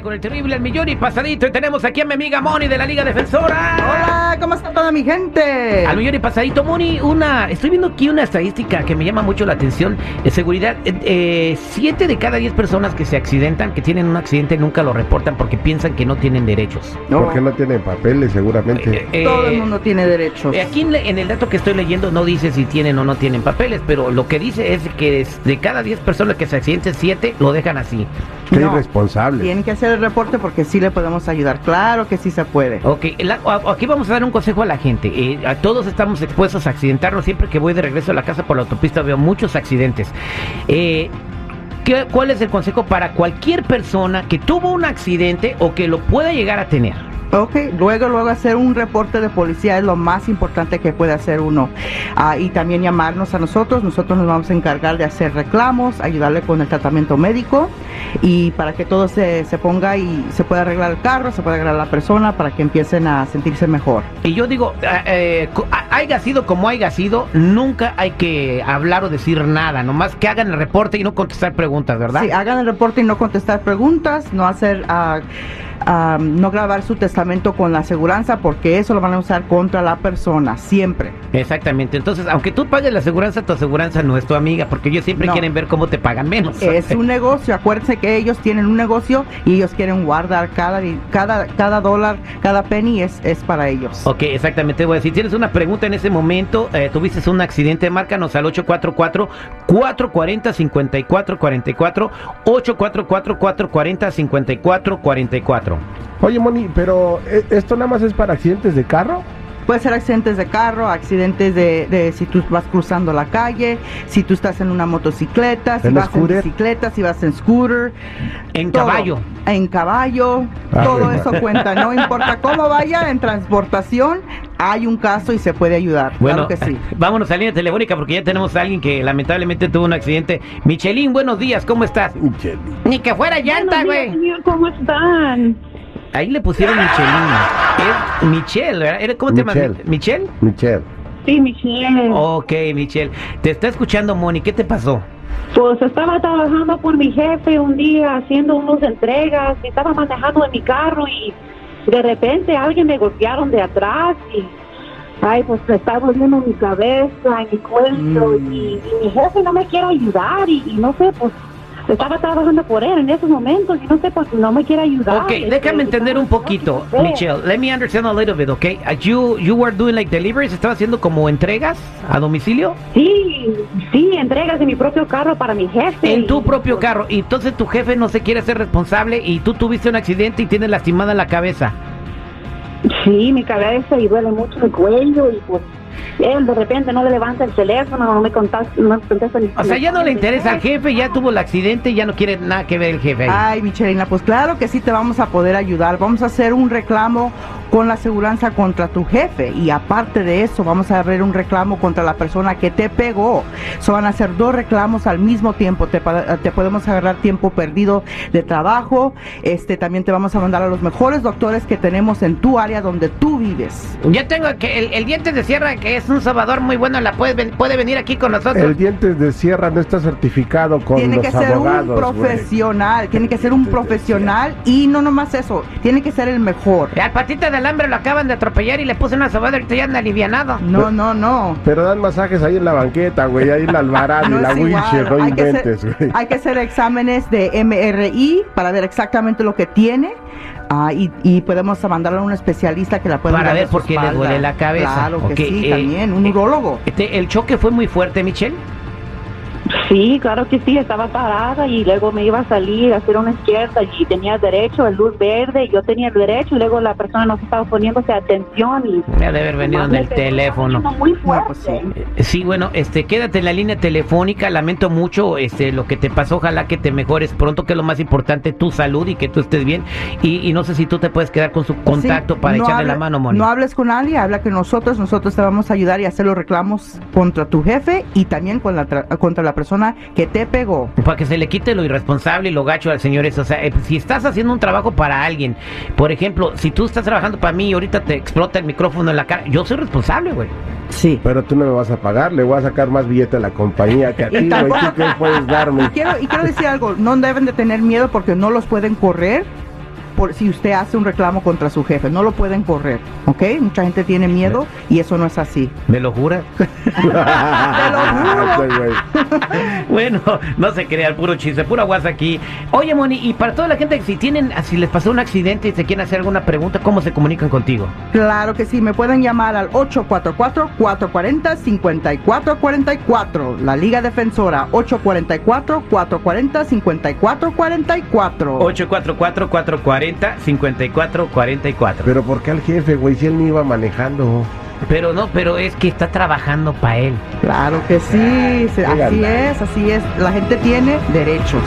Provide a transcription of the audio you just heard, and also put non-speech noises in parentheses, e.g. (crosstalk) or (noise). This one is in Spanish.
al con el terrible El Millón y Pasadito. Y tenemos aquí a mi amiga Moni de la Liga Defensora. Hola, ¿cómo está toda mi gente? Al Millón y Pasadito, Moni, una. Estoy viendo aquí una estadística que me llama mucho la atención. De seguridad, eh, eh, siete de cada diez personas que se accidentan, que tienen un accidente, nunca lo reportan porque piensan que no tienen derechos. No, Porque no tienen papeles, seguramente. Eh, todo eh, el mundo tiene derechos. eh, Aquí en, el dato que estoy leyendo no dice si tienen o no tienen papeles, pero lo que dice es que de cada 10 personas que se accidenten, 7 lo dejan así. Qué No. irresponsable. Tienen que hacer el reporte porque sí le podemos ayudar. Claro que sí se puede. Ok, la- aquí vamos a dar un consejo a la gente. Eh, a todos estamos expuestos a accidentarnos. Siempre que voy de regreso a la casa por la autopista veo muchos accidentes. Eh, ¿qué- ¿Cuál es el consejo para cualquier persona que tuvo un accidente o que lo pueda llegar a tener? Ok, luego, luego hacer un reporte de policía es lo más importante que puede hacer uno. Ah, y también llamarnos a nosotros. Nosotros nos vamos a encargar de hacer reclamos, ayudarle con el tratamiento médico y para que todo se, se ponga y se pueda arreglar el carro, se pueda arreglar la persona para que empiecen a sentirse mejor. Y yo digo, eh, eh, haya sido como haya sido, nunca hay que hablar o decir nada. Nomás que hagan el reporte y no contestar preguntas, ¿verdad? Sí, hagan el reporte y no contestar preguntas, no hacer, ah, no grabar su testamento con la aseguranza porque eso lo van a usar contra la persona, siempre. Exactamente. Entonces, aunque tú pagues la aseguranza, tu aseguranza no es tu amiga, porque ellos siempre No. quieren ver cómo te pagan menos. Es (laughs) un negocio, acuérdense que ellos tienen un negocio y ellos quieren guardar cada, cada, cada dólar, cada penny es, es para ellos. Ok, exactamente. Voy a decir, tienes una pregunta en ese momento, eh, tuviste un accidente, márcanos al 844-440-5444, 844-440-5444. Oye, Moni, pero ¿e- ¿esto nada más es para accidentes de carro? Puede ser accidentes de carro, accidentes de, de si tú vas cruzando la calle, si tú estás en una motocicleta, si ¿En vas en scooter? bicicleta, si vas en scooter. En todo. caballo. En caballo, Ah, todo bueno. eso cuenta, no importa cómo vaya, en transportación hay un caso y se puede ayudar. Bueno, claro que sí. (laughs) vámonos a línea telefónica porque ya tenemos a alguien que lamentablemente tuvo un accidente. Michelín, buenos días, ¿cómo estás? Cheli. Ni que fuera llanta, güey. ¿Cómo están? Ahí le pusieron Michelín. Es Michelle, ¿verdad? ¿Eres- ¿Cómo te llamas? Michelle. ¿Michelle? Michelle. Sí, Michelle. Ok, Michelle. Te está escuchando Moni, ¿qué te pasó? Pues estaba trabajando por mi jefe un día haciendo unas entregas y estaba manejando en mi carro y de repente alguien me golpearon de atrás y ay pues me está doliendo mi cabeza mi cuello Mm. y, y mi jefe no me quiere ayudar y, y no sé pues estaba trabajando por él en esos momentos y no sé pues no me quiere ayudar. Ok, Este, déjame entender un poquito. Michelle. Let me understand a little bit, okay? Uh, You you were doing like deliveries, estabas haciendo como entregas a domicilio Sí, sí, entregas de mi propio carro para mi jefe. en tu propio pues, carro y entonces tu jefe no se quiere ser responsable y tú tuviste un accidente y tienes lastimada la cabeza. Sí, mi cabeza y duele mucho mi cuello y pues él de repente no le levanta el teléfono, no me contesta, no me contesta ni O sea, ya no le interesa al jefe, ya tuvo el accidente, ya no quiere nada que ver el jefe ahí. Ay, Michelina, pues claro que sí te vamos a poder ayudar. Vamos a hacer un reclamo con la aseguranza contra tu jefe y aparte de eso vamos a ver un reclamo contra la persona que te pegó. So van a hacer dos reclamos al mismo tiempo. Te, te podemos agarrar tiempo perdido de trabajo. Este también te vamos a mandar a los mejores doctores que tenemos en tu área donde tú vives. Yo tengo que el, el diente de sierra que es un salvador muy bueno, la puede, puede venir aquí con nosotros. El dientes de sierra no está certificado con tiene los que ser un abogados. profesional, tiene que ser un Dientes profesional y no nomás eso, tiene que ser el mejor. Al patita de alambre lo acaban de atropellar y le puse una sobada, ahorita ya anda alivianado. No, no, no. Pero dan masajes ahí en la banqueta, güey, ahí en la Alvarado No y la. Winchell, no hay, que inventes, hacer, güey. hay que hacer exámenes de MRI para ver exactamente lo que tiene ah, y, y podemos mandarle a un especialista que la pueda Para ver por qué le duele la cabeza. Claro que sí, eh, también, un eh, urólogo. Este, ¿El choque fue muy fuerte, Michelle? Sí, claro que sí, estaba parada y luego me iba a salir a hacer una izquierda y tenía derecho, el luz verde, yo tenía el derecho y luego la persona nos estaba poniéndose atención y... Me ha de haber venido en el teléfono. Muy No, fuerte. pues sí. Sí, bueno, este, quédate en la línea telefónica. Lamento mucho, este, lo que te pasó. Ojalá que te mejores pronto, que es lo más importante, tu salud y que tú estés bien. Y, y no sé si tú te puedes quedar con su contacto Sí, para no echarle hable- la mano, Moni. No hables con nadie, habla que nosotros, nosotros te vamos a ayudar y hacer los reclamos contra tu jefe y también con la tra- contra la persona persona que te pegó. Para que se le quite lo irresponsable y lo gacho al señor eso. O sea, eh, si estás haciendo un trabajo para alguien, por ejemplo, si tú estás trabajando para mí y ahorita te explota el micrófono en la cara, yo soy responsable, güey. Sí. Pero tú no me vas a pagar, le voy a sacar más billete a la compañía que a ti, güey. tampoco- ¿Tú qué puedes Y darme? quiero, y quiero decir algo, no deben de tener miedo porque no los pueden correr por si usted hace un reclamo contra su jefe, no lo pueden correr, ¿ok? Mucha gente tiene miedo y eso no es así. ¿Me lo juras? Este güey. bueno, no se crea, puro chiste, pura guasa aquí. Oye, Moni, y para toda la gente que si tienen, si les pasó un accidente y se quieren hacer alguna pregunta, ¿cómo se comunican contigo? Claro que sí, me pueden llamar al 844-440-5444, la Liga Defensora, 844-440-5444. 844-440-5444. Pero ¿por qué al jefe, güey? Si él ni iba manejando. Pero no, pero es que está trabajando para él. Claro que sí, así es, así es, la gente tiene derechos.